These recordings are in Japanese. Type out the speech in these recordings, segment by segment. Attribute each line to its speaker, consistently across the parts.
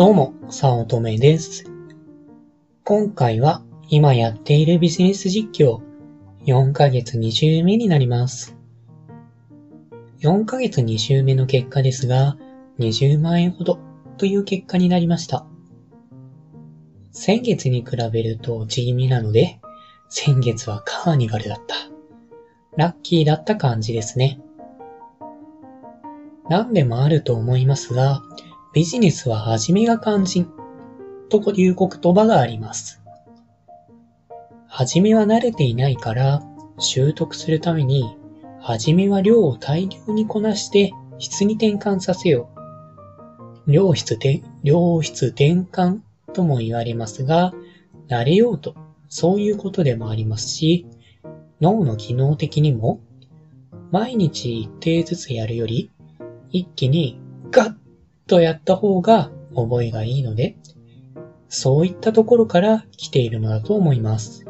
Speaker 1: どうも、さおとめです。今回は今やっているビジネス実況4ヶ月2週目になります。4ヶ月2週目の結果ですが、20万円ほどという結果になりました。先月に比べると地味なので、先月はカーニバルだった。ラッキーだった感じですね。何でもあると思いますが、ビジネスは始めが肝心という言葉があります。始めは慣れていないから習得するために、始めは量を大量にこなして質に転換させよう。量質転、量質転換とも言われますが、慣れようと、そういうことでもありますし、脳の機能的にも、毎日一定ずつやるより、一気にガッとやった方が覚えがいいので、そういったところから来ているのだと思います。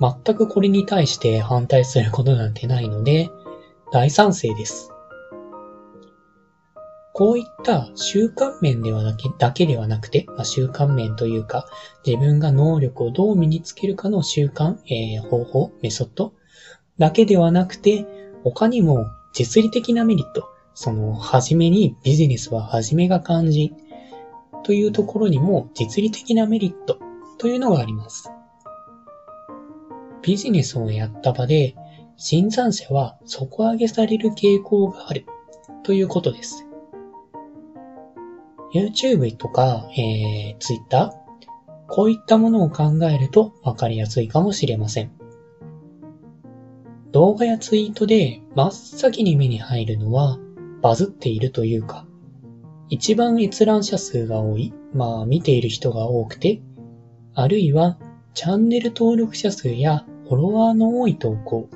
Speaker 1: 全くこれに対して反対することなんてないので、大賛成です。こういった習慣面ではだけだけではなくて、まあ、習慣面というか、自分が能力をどう身につけるかの習慣、えー方法、メソッドだけではなくて、他にも実利的なメリット、その、はじめにビジネスは始めが肝心というところにも実利的なメリットというのがあります。ビジネスをやった場で、新参者は底上げされる傾向があるということです。YouTube とか、えー、Twitter、こういったものを考えると分かりやすいかもしれません。動画やツイートで真っ先に目に入るのはバズっているというか、一番閲覧者数が多い、まあ見ている人が多くて、あるいはチャンネル登録者数やフォロワーの多い投稿、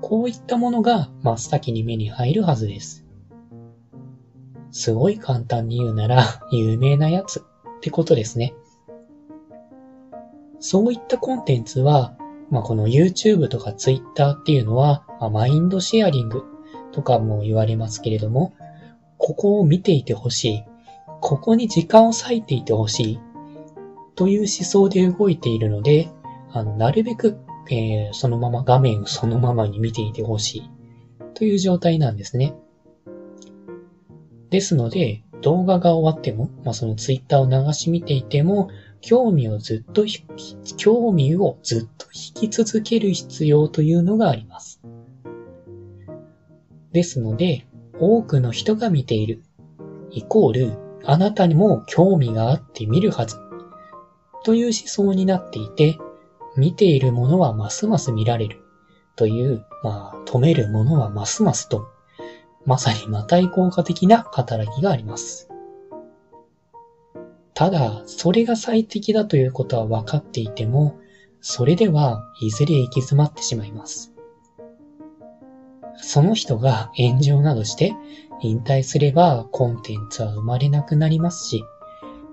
Speaker 1: こういったものが真っ先に目に入るはずです。すごい簡単に言うなら有名なやつってことですね。そういったコンテンツは、まあ、この YouTube とか Twitter っていうのは、まあ、マインドシェアリングとかも言われますけれども、ここを見ていてほしい。ここに時間を割いていてほしい。という思想で動いているので、あの、なるべく、えーそのまま画面をそのままに見ていてほしい。という状態なんですね。ですので、動画が終わっても、まあ、その Twitter を流し見ていても、興味をずっと、興味をずっと引き続ける必要というのがあります。ですので、多くの人が見ている、イコール、あなたにも興味があって見るはず、という思想になっていて、見ているものはますます見られる、という、まあ、止めるものはますますと、まさにマタイ効果的な働きがあります。ただ、それが最適だということは分かっていても、それではいずれ行き詰まってしまいます。その人が炎上などして引退すればコンテンツは生まれなくなりますし、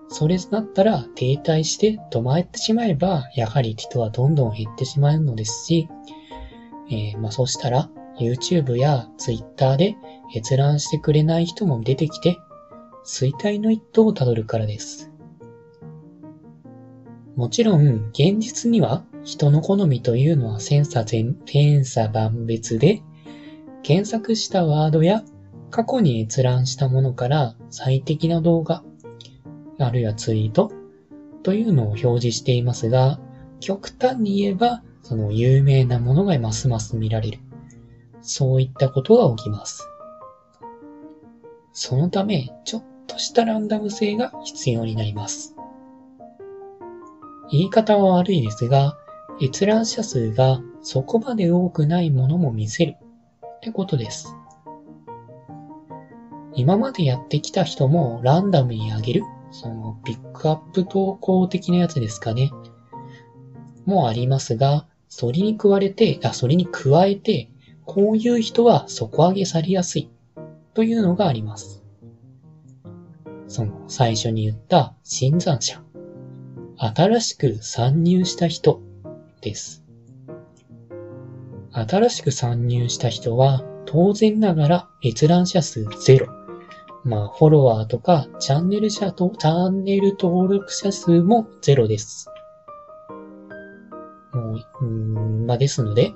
Speaker 1: それだったら停滞して止まってしまえば、やはり人はどんどん減ってしまうのですし、えーまあそしたら YouTube や Twitter で閲覧してくれない人も出てきて、衰退の一途をたどるからです。もちろん、現実には人の好みというのは千差全、千差万別で、検索したワードや過去に閲覧したものから最適な動画、あるいはツイートというのを表示していますが、極端に言えば、その有名なものがますます見られる。そういったことが起きます。そのため、ちょっとしたランダム性が必要になります。言い方は悪いですが、閲覧者数がそこまで多くないものも見せるってことです。今までやってきた人もランダムに上げる、そのピックアップ投稿的なやつですかね。もありますが、それに加えて、あ、それに加えて、こういう人は底上げされやすいというのがあります。その最初に言った新参者。新しく参入した人です。新しく参入した人は当然ながら閲覧者数ゼロ。まあ、フォロワーとか、チャンネル者と、チャンネル登録者数もゼロです。もう、ん、まあ、ですので、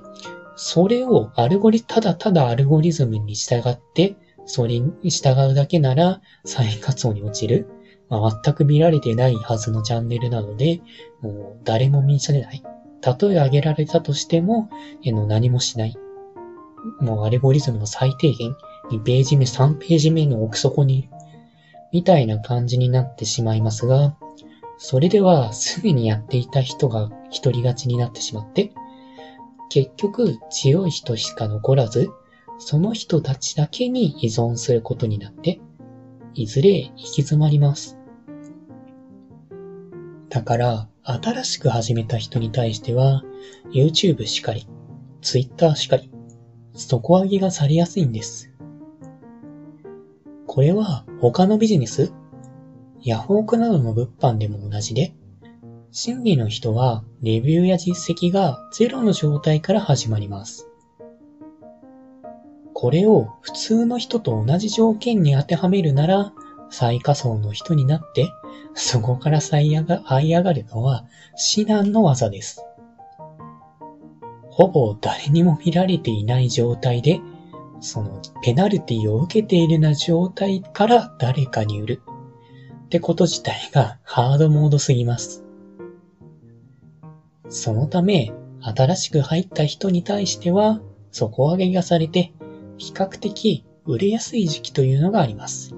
Speaker 1: それをアルゴリ、ただただアルゴリズムに従って、それに従うだけなら、再活動に落ちる。まあ、全く見られてないはずのチャンネルなので、もう誰も見せない。例え挙げられたとしても、えの何もしない。もうアルゴリズムの最低限、2ページ目、3ページ目の奥底にいる。みたいな感じになってしまいますが、それではすぐにやっていた人が一人勝ちになってしまって、結局強い人しか残らず、その人たちだけに依存することになって、いずれ行き詰まります。だから、新しく始めた人に対しては、YouTube しかり、Twitter しかり、底上げがされやすいんです。これは他のビジネスヤフオクなどの物販でも同じで、心理の人はレビューや実績がゼロの状態から始まります。これを普通の人と同じ条件に当てはめるなら、最下層の人になって、そこから這い上が這い上がるのは至難の技です。ほぼ誰にも見られていない状態で、そのペナルティを受けているような状態から誰かに売る。ってこと自体がハードモードすぎます。そのため、新しく入った人に対しては、底上げがされて、比較的売れやすい時期というのがあります。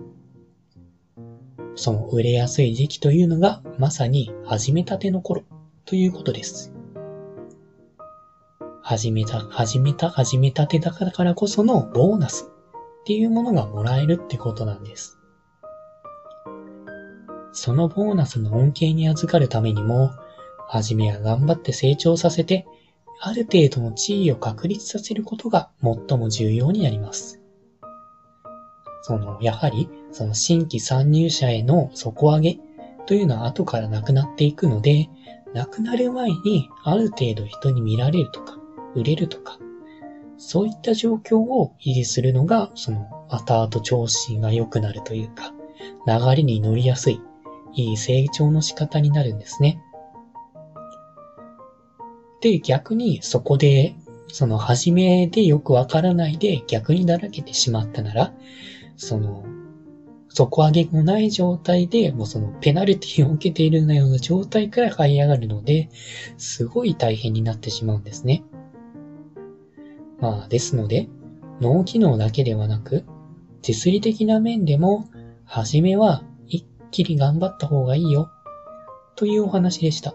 Speaker 1: その売れやすい時期というのが、まさに始めたての頃ということです。始めた、始めた、始めたてだからこそのボーナスっていうものがもらえるってことなんです。そのボーナスの恩恵に預かるためにも、はじめは頑張って成長させて、ある程度の地位を確立させることが最も重要になります。その、やはり、その新規参入者への底上げというのは後からなくなっていくので、なくなる前にある程度人に見られるとか、売れるとか、そういった状況を維持するのが、その、後々調子が良くなるというか、流れに乗りやすい、いい成長の仕方になるんですね。で、逆にそこで、その初めでよくわからないで逆にだらけてしまったなら、その、底上げもない状態で、もうそのペナルティを受けているような状態から這い上がるので、すごい大変になってしまうんですね。まあ、ですので、脳機能だけではなく、実利的な面でも、はじめは一気に頑張った方がいいよ、というお話でした。